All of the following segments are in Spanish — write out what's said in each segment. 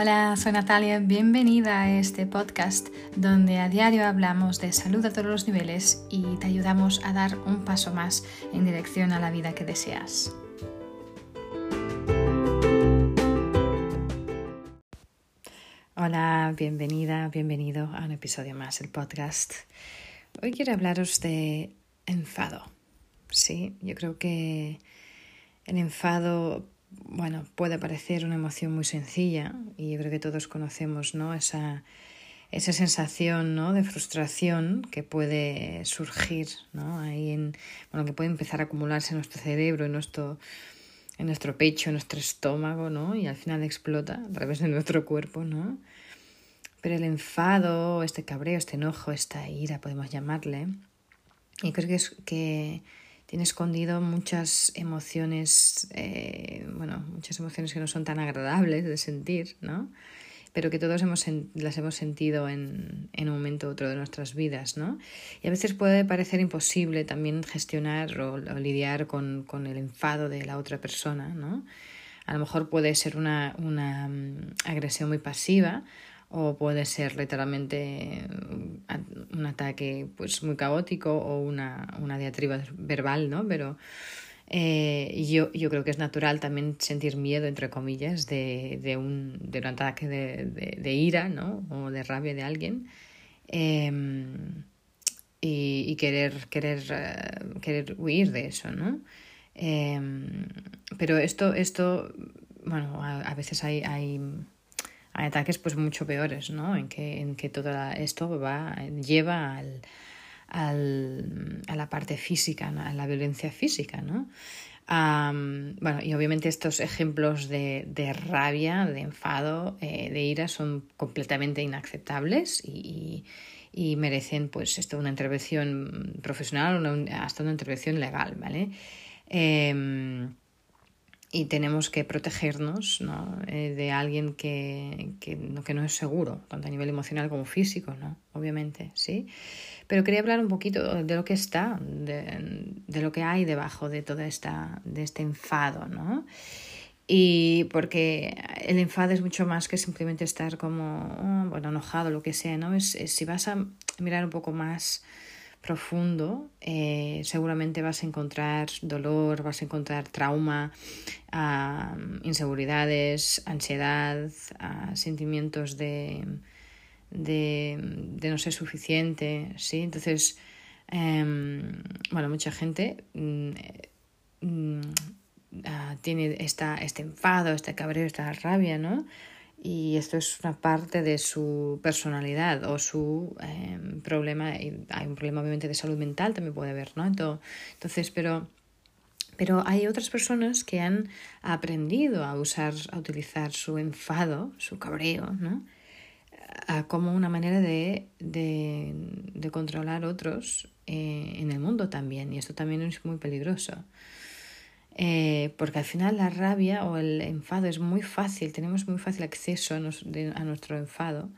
Hola, soy Natalia, bienvenida a este podcast donde a diario hablamos de salud a todos los niveles y te ayudamos a dar un paso más en dirección a la vida que deseas. Hola, bienvenida, bienvenido a un episodio más del podcast. Hoy quiero hablaros de enfado. Sí, yo creo que el enfado bueno, puede parecer una emoción muy sencilla y yo creo que todos conocemos ¿no? esa, esa sensación ¿no? de frustración que puede surgir ¿no? ahí en, bueno, que puede empezar a acumularse en nuestro cerebro, en nuestro, en nuestro pecho, en nuestro estómago, ¿no? y al final explota a través de nuestro cuerpo, ¿no? Pero el enfado, este cabreo, este enojo, esta ira, podemos llamarle, y creo que es que tiene escondido muchas emociones, eh, bueno, muchas emociones que no son tan agradables de sentir, ¿no? Pero que todos hemos, las hemos sentido en, en un momento u otro de nuestras vidas, ¿no? Y a veces puede parecer imposible también gestionar o, lidiar con, con, el enfado de la otra persona, ¿no? A lo mejor puede ser una, una mm, agresión muy pasiva o puede ser literalmente un ataque pues muy caótico o una, una diatriba verbal, ¿no? Pero eh, yo, yo creo que es natural también sentir miedo, entre comillas, de, de, un, de un ataque de, de, ira, ¿no? O de rabia de alguien. Em, y, querer, querer, uh, querer huir de eso, ¿no? Em, pero esto, esto bueno, a, a veces hay, hay hay ataques pues mucho peores, ¿no? En que, en que todo esto va, lleva al, al, a la parte física, a la violencia física, ¿no? bueno, y obviamente estos ejemplos de, de rabia, de enfado, eh, de ira son completamente inaceptables y, y, merecen pues esto, una intervención profesional o hasta una intervención legal, ¿vale? Eh, y tenemos que protegernos ¿no? Eh, de alguien que, que, no, que no es seguro, tanto a nivel emocional como físico, ¿no? obviamente, ¿sí? Pero quería hablar un poquito de lo que está, de, de lo que hay debajo de todo esta, de este enfado, ¿no? Y porque el enfado es mucho más que simplemente estar como, oh, bueno, enojado, lo que sea, ¿no? Es, si vas a mirar un poco más profundo, eh, seguramente vas a encontrar dolor, vas a encontrar trauma, inseguridades, ansiedad, sentimientos de, de, de, no ser suficiente, ¿sí? Entonces, em, bueno, mucha gente mm, mm, ah, tiene esta, este enfado, este cabreo, esta rabia, ¿no? Y esto es una parte de su personalidad o su eh, problema. Hay un problema obviamente de salud mental, también puede haber, ¿no? Entonces, pero, pero hay otras personas que han aprendido a usar, a utilizar su enfado, su cabreo, ¿no? como una manera de, de, de controlar otros eh, en el mundo también. Y esto también es muy peligroso. Eh, porque al final la rabia o el enfado es muy fácil, tenemos muy fácil acceso a, nuestro enfado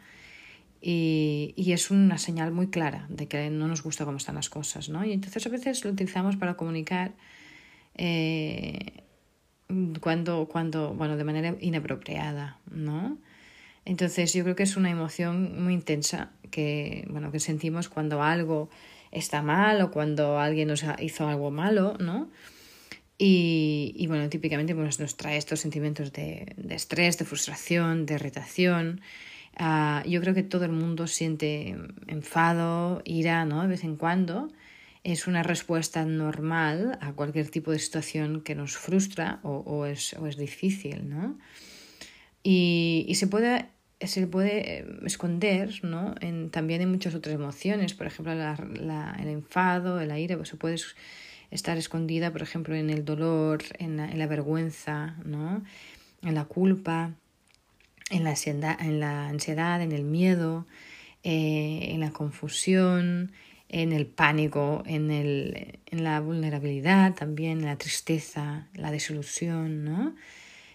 y, y, es una señal muy clara de que no nos gusta cómo están las cosas, ¿no? Y entonces a veces lo utilizamos para comunicar eh, cuando, cuando, bueno, de manera inapropiada, ¿no? Entonces yo creo que es una emoción muy intensa que, bueno, que sentimos cuando algo está mal o cuando alguien nos hizo algo malo, ¿no? Y, y, bueno, típicamente pues, nos trae estos sentimientos de, de estrés, de frustración, de irritación. Uh, yo creo que todo el mundo siente enfado, ira, ¿no? De vez en cuando. Es una respuesta normal a cualquier tipo de situación que nos frustra o, o, es, o es, difícil, ¿no? Y, y se puede se puede esconder ¿no? en, también en muchas otras emociones, por ejemplo la, la, el enfado, el ira, pues se puede estar escondida, por ejemplo, en el dolor, en la, en la vergüenza, ¿no? en la culpa, en la ansiedad, en, la ansiedad, en el miedo, eh, en la confusión, en el pánico, en, el, en la vulnerabilidad también, en la tristeza, la desilusión, ¿no?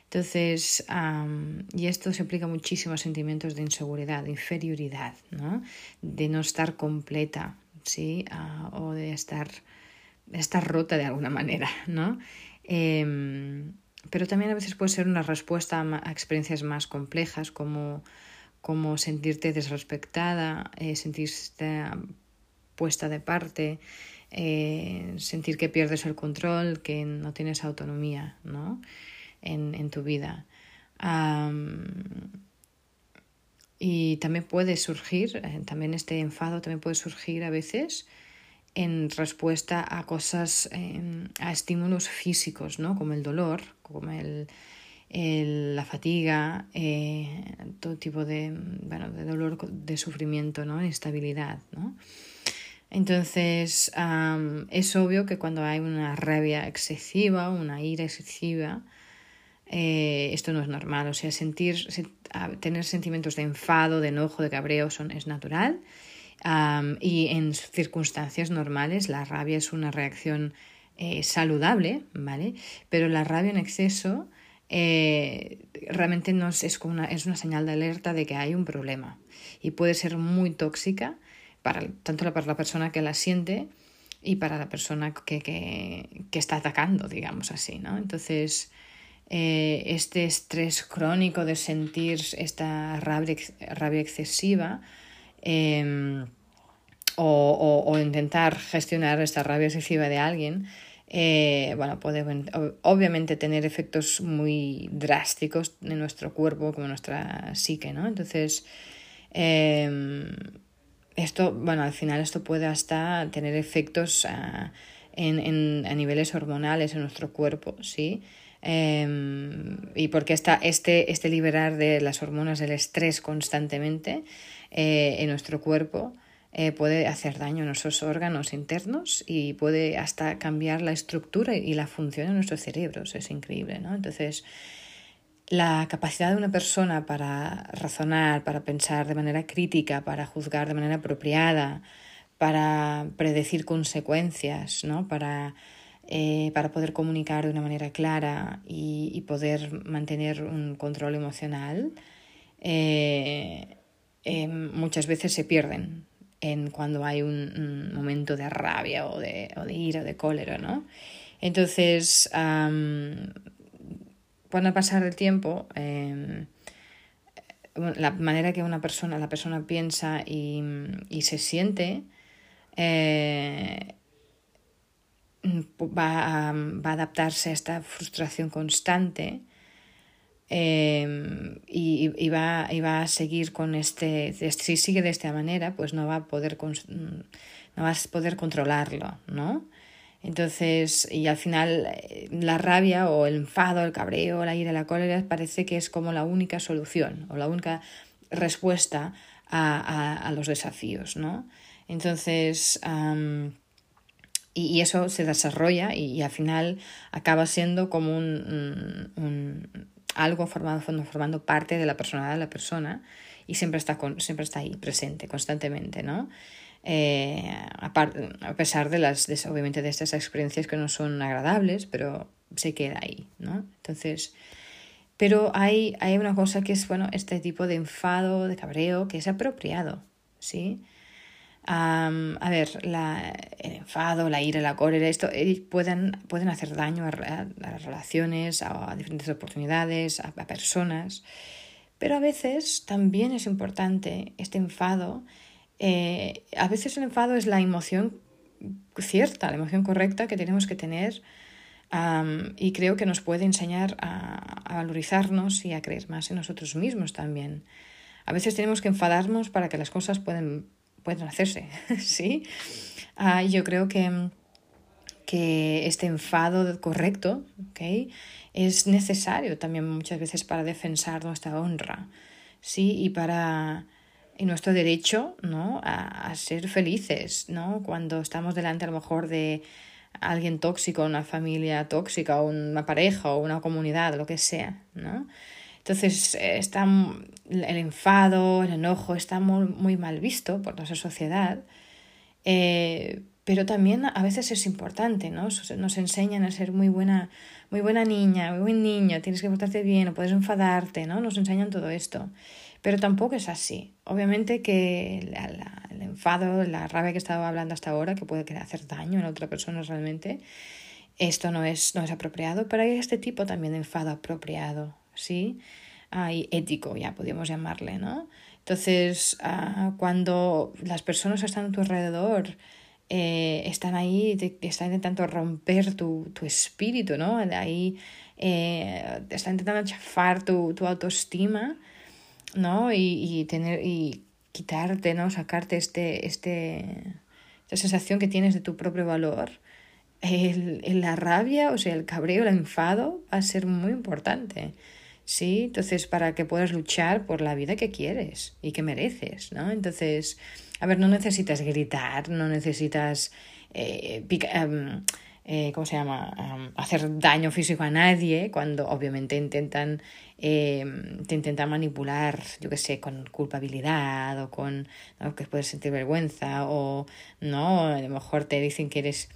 Entonces, y esto se aplica muchísimo a sentimientos de inseguridad, de inferioridad, ¿no? De no estar completa, ¿sí? Uh, o de estar está rota de alguna manera, ¿no? Em, pero también a veces puede ser una respuesta a, experiencias más complejas como, como sentirte desrespectada, eh, sentirte puesta de parte, eh, sentir que pierdes el control, que no tienes autonomía ¿no? en, en tu vida. y también puede surgir, eh, también este enfado también puede surgir a veces en respuesta a cosas, em, a estímulos físicos, ¿no? Como el dolor, como el, la fatiga, eh, todo tipo de, bueno, de dolor, de sufrimiento, ¿no? Inestabilidad, ¿no? Entonces, es obvio que cuando hay una rabia excesiva, una ira excesiva, eh, esto no es normal. O sea, sentir, tener sentimientos de enfado, de enojo, de cabreo son, es natural y en circunstancias normales la rabia es una reacción eh, saludable, ¿vale? Pero la rabia en exceso eh, realmente no es, como una, es una señal de alerta de que hay un problema y puede ser muy tóxica para, tanto para la persona que la siente y para la persona que, que, que está atacando, digamos así, ¿no? Entonces, eh, este estrés crónico de sentir esta rabia, rabia excesiva Em, o, intentar gestionar esta rabia excesiva de alguien, eh, bueno, puede obviamente tener efectos muy drásticos en nuestro cuerpo, como nuestra psique, ¿no? Entonces, em, esto, bueno, al final esto puede hasta tener efectos a, en, a niveles hormonales en nuestro cuerpo, ¿sí? Em, y porque está este, este liberar de las hormonas del estrés constantemente eh, en nuestro cuerpo eh, puede hacer daño a nuestros órganos internos y puede hasta cambiar la estructura y la función de nuestros cerebros. Es increíble, ¿no? Entonces, la capacidad de una persona para razonar, para pensar de manera crítica, para juzgar de manera apropiada, para predecir consecuencias, ¿no? para, eh, para poder comunicar de una manera clara y, poder mantener un control emocional, Em, muchas veces se pierden en cuando hay un, momento de rabia o de, o de, ira o de cólera, ¿no? Entonces, um, cuando pasar el tiempo, em, la manera que una persona, la persona piensa y, y se siente, eh, va, va a adaptarse a esta frustración constante Em, y, va, a seguir con este, si sigue de esta manera, pues no va a poder, no va a poder controlarlo, ¿no? Entonces, y al final eh, la rabia o el enfado, el cabreo, la ira, la cólera parece que es como la única solución o la única respuesta a, los desafíos, ¿no? Entonces, y, eso se desarrolla y, al final acaba siendo como un algo formado, formando parte de la personalidad de la persona y siempre está, con, siempre está ahí presente constantemente, ¿no? Eh, a, pesar de las, obviamente, de estas experiencias que no son agradables, pero se queda ahí, ¿no? Entonces, pero hay, hay una cosa que es, bueno, este tipo de enfado, de cabreo, que es apropiado, ¿sí? A ver, la, el enfado, la ira, la cólera, esto eh, pueden, pueden hacer daño a, las relaciones, a, diferentes oportunidades, a, personas. Pero a veces también es importante este enfado. Eh, a veces el enfado es la emoción cierta, la emoción correcta que tenemos que tener y creo que nos puede enseñar a, a, valorizarnos y a creer más en nosotros mismos también. A veces tenemos que enfadarnos para que las cosas pueden pueden hacerse, ¿sí? Ah, yo creo que, que este enfado correcto ¿okay? es necesario también muchas veces para defensar nuestra honra, ¿sí? Y para y nuestro derecho ¿no? a, a, ser felices, ¿no? Cuando estamos delante a lo mejor de alguien tóxico, una familia tóxica, una pareja, o una comunidad, lo que sea, ¿no? Entonces, eh, está el enfado, el enojo está muy, muy mal visto por nuestra sociedad, eh, pero también a veces es importante, ¿no? Nos enseñan a ser muy buena, muy buena niña, muy buen niño, tienes que portarte bien, no puedes enfadarte, ¿no? Nos enseñan todo esto. Pero tampoco es así. Obviamente que el enfado, la rabia que estaba hablando hasta ahora, que puede hacer daño a la otra persona realmente, esto no es, no es apropiado, pero hay este tipo también de enfado apropiado, ¿sí? Hay ético, ya podríamos llamarle, ¿no? Entonces, ah, cuando las personas que están a tu alrededor eh, están ahí, te, están intentando romper tu, tu espíritu, ¿no? Ahí eh, están intentando chafar tu, tu autoestima, ¿no? Y, y, tener, y quitarte, ¿no? Sacarte este, este, esta sensación que tienes de tu propio valor. El, la rabia, o sea, el cabreo, el enfado va a ser muy importante. ¿Sí? Entonces, para que puedas luchar por la vida que quieres y que mereces, ¿no? Entonces, a ver, no necesitas gritar, no necesitas eh, em, eh, ¿cómo se llama? Em, hacer daño físico a nadie cuando obviamente intentan, em, te intentan manipular, yo qué sé, con culpabilidad o con que puedes sentir vergüenza o no, a lo mejor te dicen que eres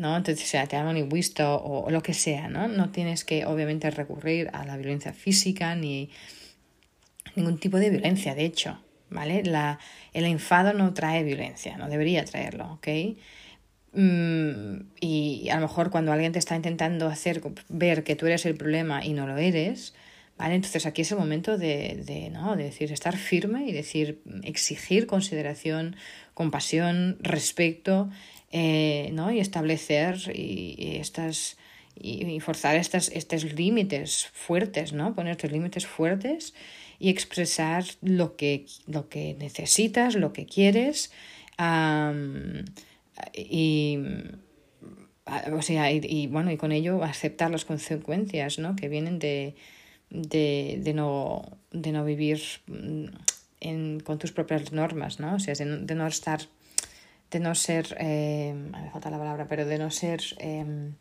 ¿no? Entonces, sea, te hagan un visto o, lo que sea, ¿no? No tienes que, obviamente, recurrir a la violencia física ni ningún tipo de violencia, de hecho, ¿vale? La, el enfado no trae violencia, no debería traerlo, ¿ok? Mm, y a lo mejor cuando alguien te está intentando hacer ver que tú eres el problema y no lo eres, ¿vale? Entonces aquí es el momento de, de, ¿no? de decir, estar firme y decir, exigir consideración, compasión, respeto eh, ¿no? y establecer y, estas y, forzar estas, estos límites fuertes, ¿no? Poner estos límites fuertes y expresar lo que, lo que necesitas, lo que quieres. y, o sea, y, bueno, y con ello aceptar las consecuencias ¿no? que vienen de, de, de, no, de no vivir mm, en, con tus propias normas, ¿no? O sea, de no estar de no ser, eh, me falta la palabra, pero de no ser eh,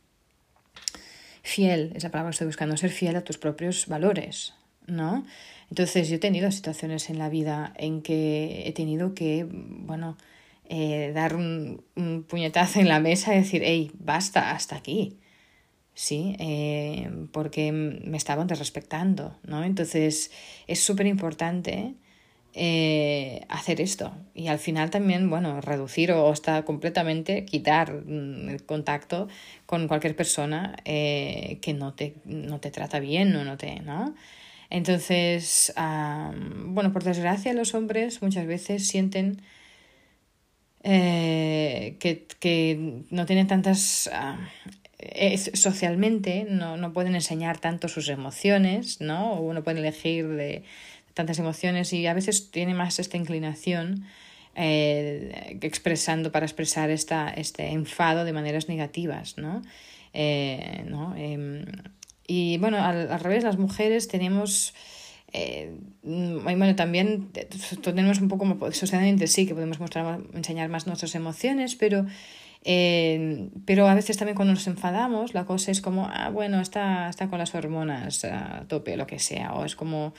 fiel, es la palabra que estoy buscando, ser fiel a tus propios valores, ¿no? Entonces yo he tenido situaciones en la vida en que he tenido que, bueno, eh, dar un, un, puñetazo en la mesa y decir, hey, basta, hasta aquí, ¿sí? Eh, porque me estaban desrespectando, ¿no? Entonces es súper importante eh, hacer esto. Y al final también, bueno, reducir o hasta completamente quitar mm, el contacto con cualquier persona eh, que no te, no te trata bien o no te, ¿no? Entonces, bueno, por desgracia los hombres muchas veces sienten eh, que, que, no tienen tantas... socialmente no, no pueden enseñar tanto sus emociones, ¿no? O uno puede elegir de tantas emociones y a veces tiene más esta inclinación eh, expresando para expresar esta, este enfado de maneras negativas, ¿no? Eh, ¿no? Em, y bueno, al, revés, las mujeres tenemos... Eh, bueno, también tenemos un poco como socialmente sí que podemos mostrar, enseñar más nuestras emociones, pero eh, pero a veces también cuando nos enfadamos, la cosa es como, ah, bueno, está, está con las hormonas a tope, lo que sea, o es como,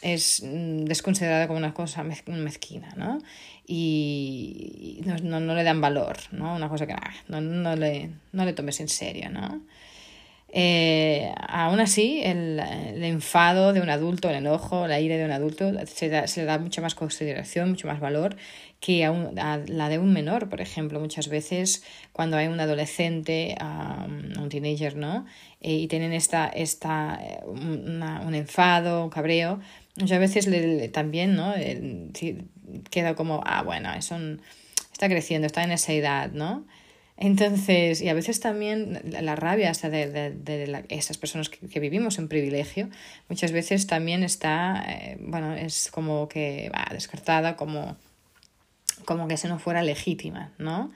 es mm, desconsiderada como una cosa mezquina, ¿no? Y no, no, no le dan valor, ¿no? Una cosa que ah, no, no, le, le tomes en serio, ¿no? Eh, aún así, el, el, enfado de un adulto, el enojo, la ira de un adulto, se, da, se le da mucha más consideración, mucho más valor que a, un, la de un menor, por ejemplo. Muchas veces cuando hay un adolescente, um, un teenager, ¿no? Eh, y tienen esta, esta una, un enfado, un cabreo, muchas veces le, también, ¿no? Eh, como, ah, bueno, es un, está creciendo, está en esa edad, ¿no? Entonces, y a veces también la rabia hasta de, de, de esas personas que, que, vivimos en privilegio, muchas veces también está, eh, bueno, es como que va descartada como, como que se no fuera legítima, ¿no?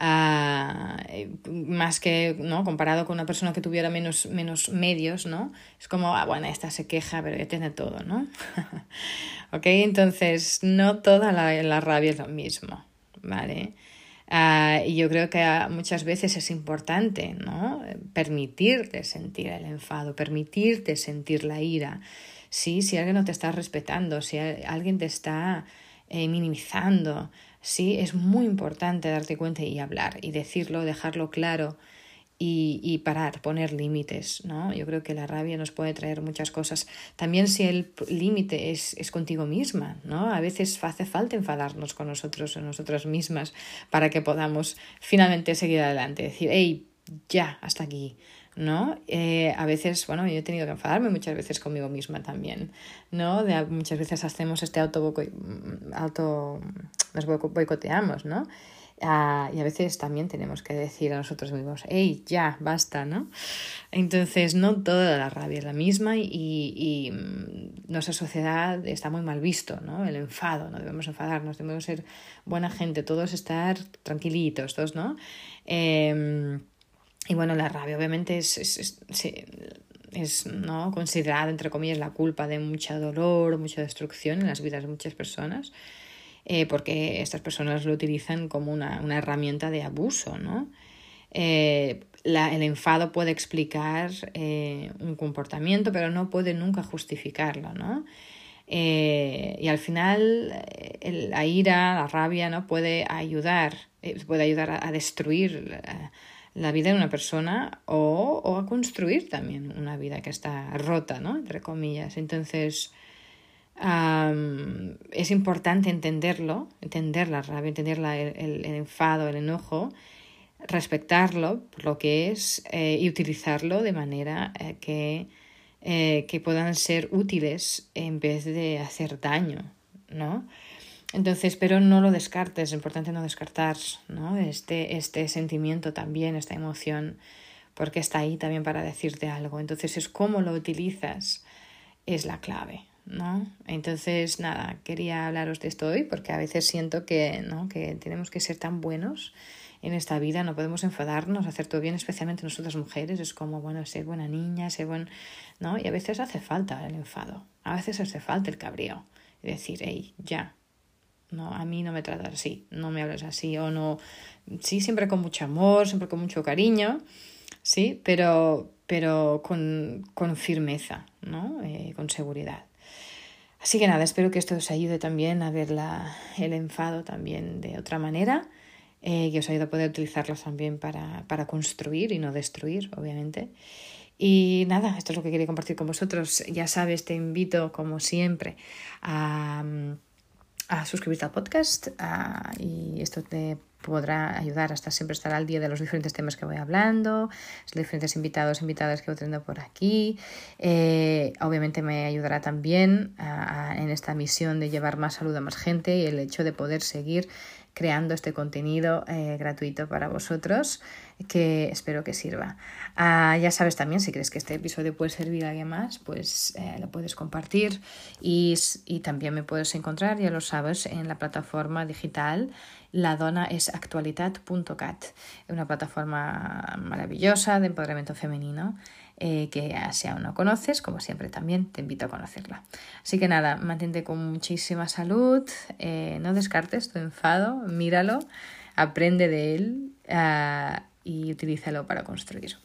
Uh, más que no comparado con una persona que tuviera menos, menos medios, ¿no? Es como, ah, bueno, esta se queja, pero ya tiene todo, ¿no? ok, entonces no toda la, la rabia es lo mismo, ¿vale? Uh, y yo creo que muchas veces es importante, ¿no? Permitirte sentir el enfado, permitirte sentir la ira. Sí, si alguien no te está respetando, si alguien te está eh, minimizando, sí, es muy importante darte cuenta y hablar y decirlo, dejarlo claro y, y parar, poner límites, ¿no? Yo creo que la rabia nos puede traer muchas cosas. También si el límite es, es contigo misma, ¿no? A veces hace falta enfadarnos con nosotros o nosotras mismas para que podamos finalmente seguir adelante. Decir, hey, ya, hasta aquí, ¿no? Eh, a veces, bueno, yo he tenido que enfadarme muchas veces conmigo misma también, ¿no? De, muchas veces hacemos este auto, auto nos boicoteamos, ¿no? Ah, y a veces también tenemos que decir a nosotros mismos, hey, ya, basta, ¿no? Entonces, no toda la rabia es la misma y, y, mm, nuestra sociedad está muy mal visto, ¿no? El enfado, no debemos enfadarnos, debemos ser buena gente, todos estar tranquilitos, todos, ¿no? Eh, y bueno, la rabia obviamente es, es, es, ¿no? considerada, entre comillas, la culpa de mucho dolor, mucha destrucción en las vidas de muchas personas, eh, porque estas personas lo utilizan como una, una herramienta de abuso. ¿no? Eh, la, el enfado puede explicar eh, un comportamiento, pero no puede nunca justificarlo. ¿no? y al final la ira, la rabia, ¿no? puede ayudar, puede ayudar a, a destruir la vida de una persona o, o, a construir también una vida que está rota, ¿no? Entre comillas. Entonces, es importante entenderlo, entender la rabia, entender el, enfado, el enojo, respetarlo por lo que es eh, y utilizarlo de manera eh, que, eh, que puedan ser útiles en vez de hacer daño, ¿no? Entonces, pero no lo descartes, es importante no descartar ¿no? Este, este sentimiento también, esta emoción, porque está ahí también para decirte algo. Entonces, es cómo lo utilizas, es la clave. ¿no? Entonces, nada, quería hablaros de esto hoy porque a veces siento que, ¿no? que tenemos que ser tan buenos en esta vida, no podemos enfadarnos, hacer todo bien, especialmente nosotras mujeres, es como, bueno, ser buena niña, ser buen, ¿no? Y a veces hace falta el enfado, a veces hace falta el cabrío, decir, hey, ya, no, a mí no me tratas así, no me hables así, o no, sí, siempre con mucho amor, siempre con mucho cariño, sí, pero, pero con, con firmeza, ¿no? Eh, con seguridad. Así que nada, espero que esto os ayude también a ver la, el enfado también de otra manera, eh, que os ayude a poder utilizarlo también para, para construir y no destruir, obviamente. Y nada, esto es lo que quería compartir con vosotros. Ya sabes, te invito, como siempre, a a suscribirte al podcast y esto te podrá ayudar hasta siempre estar al día de los diferentes temas que voy hablando, los diferentes invitados, invitadas que voy teniendo por aquí. Eh, obviamente me ayudará también en esta misión de llevar más salud a más gente y el hecho de poder seguir creando este contenido eh, gratuito para vosotros que espero que sirva. Ah, ya sabes también, si crees que este episodio puede servir a alguien más, pues eh, lo puedes compartir y, y, también me puedes encontrar, ya lo sabes, en la plataforma digital la dona es actualidad.cat, una plataforma maravillosa de empoderamiento femenino eh, que si aún no conoces, como siempre también te invito a conocerla. Así que nada, mantente con muchísima salud, eh, no descartes tu enfado, míralo, aprende de él ah, y utilízalo para construir.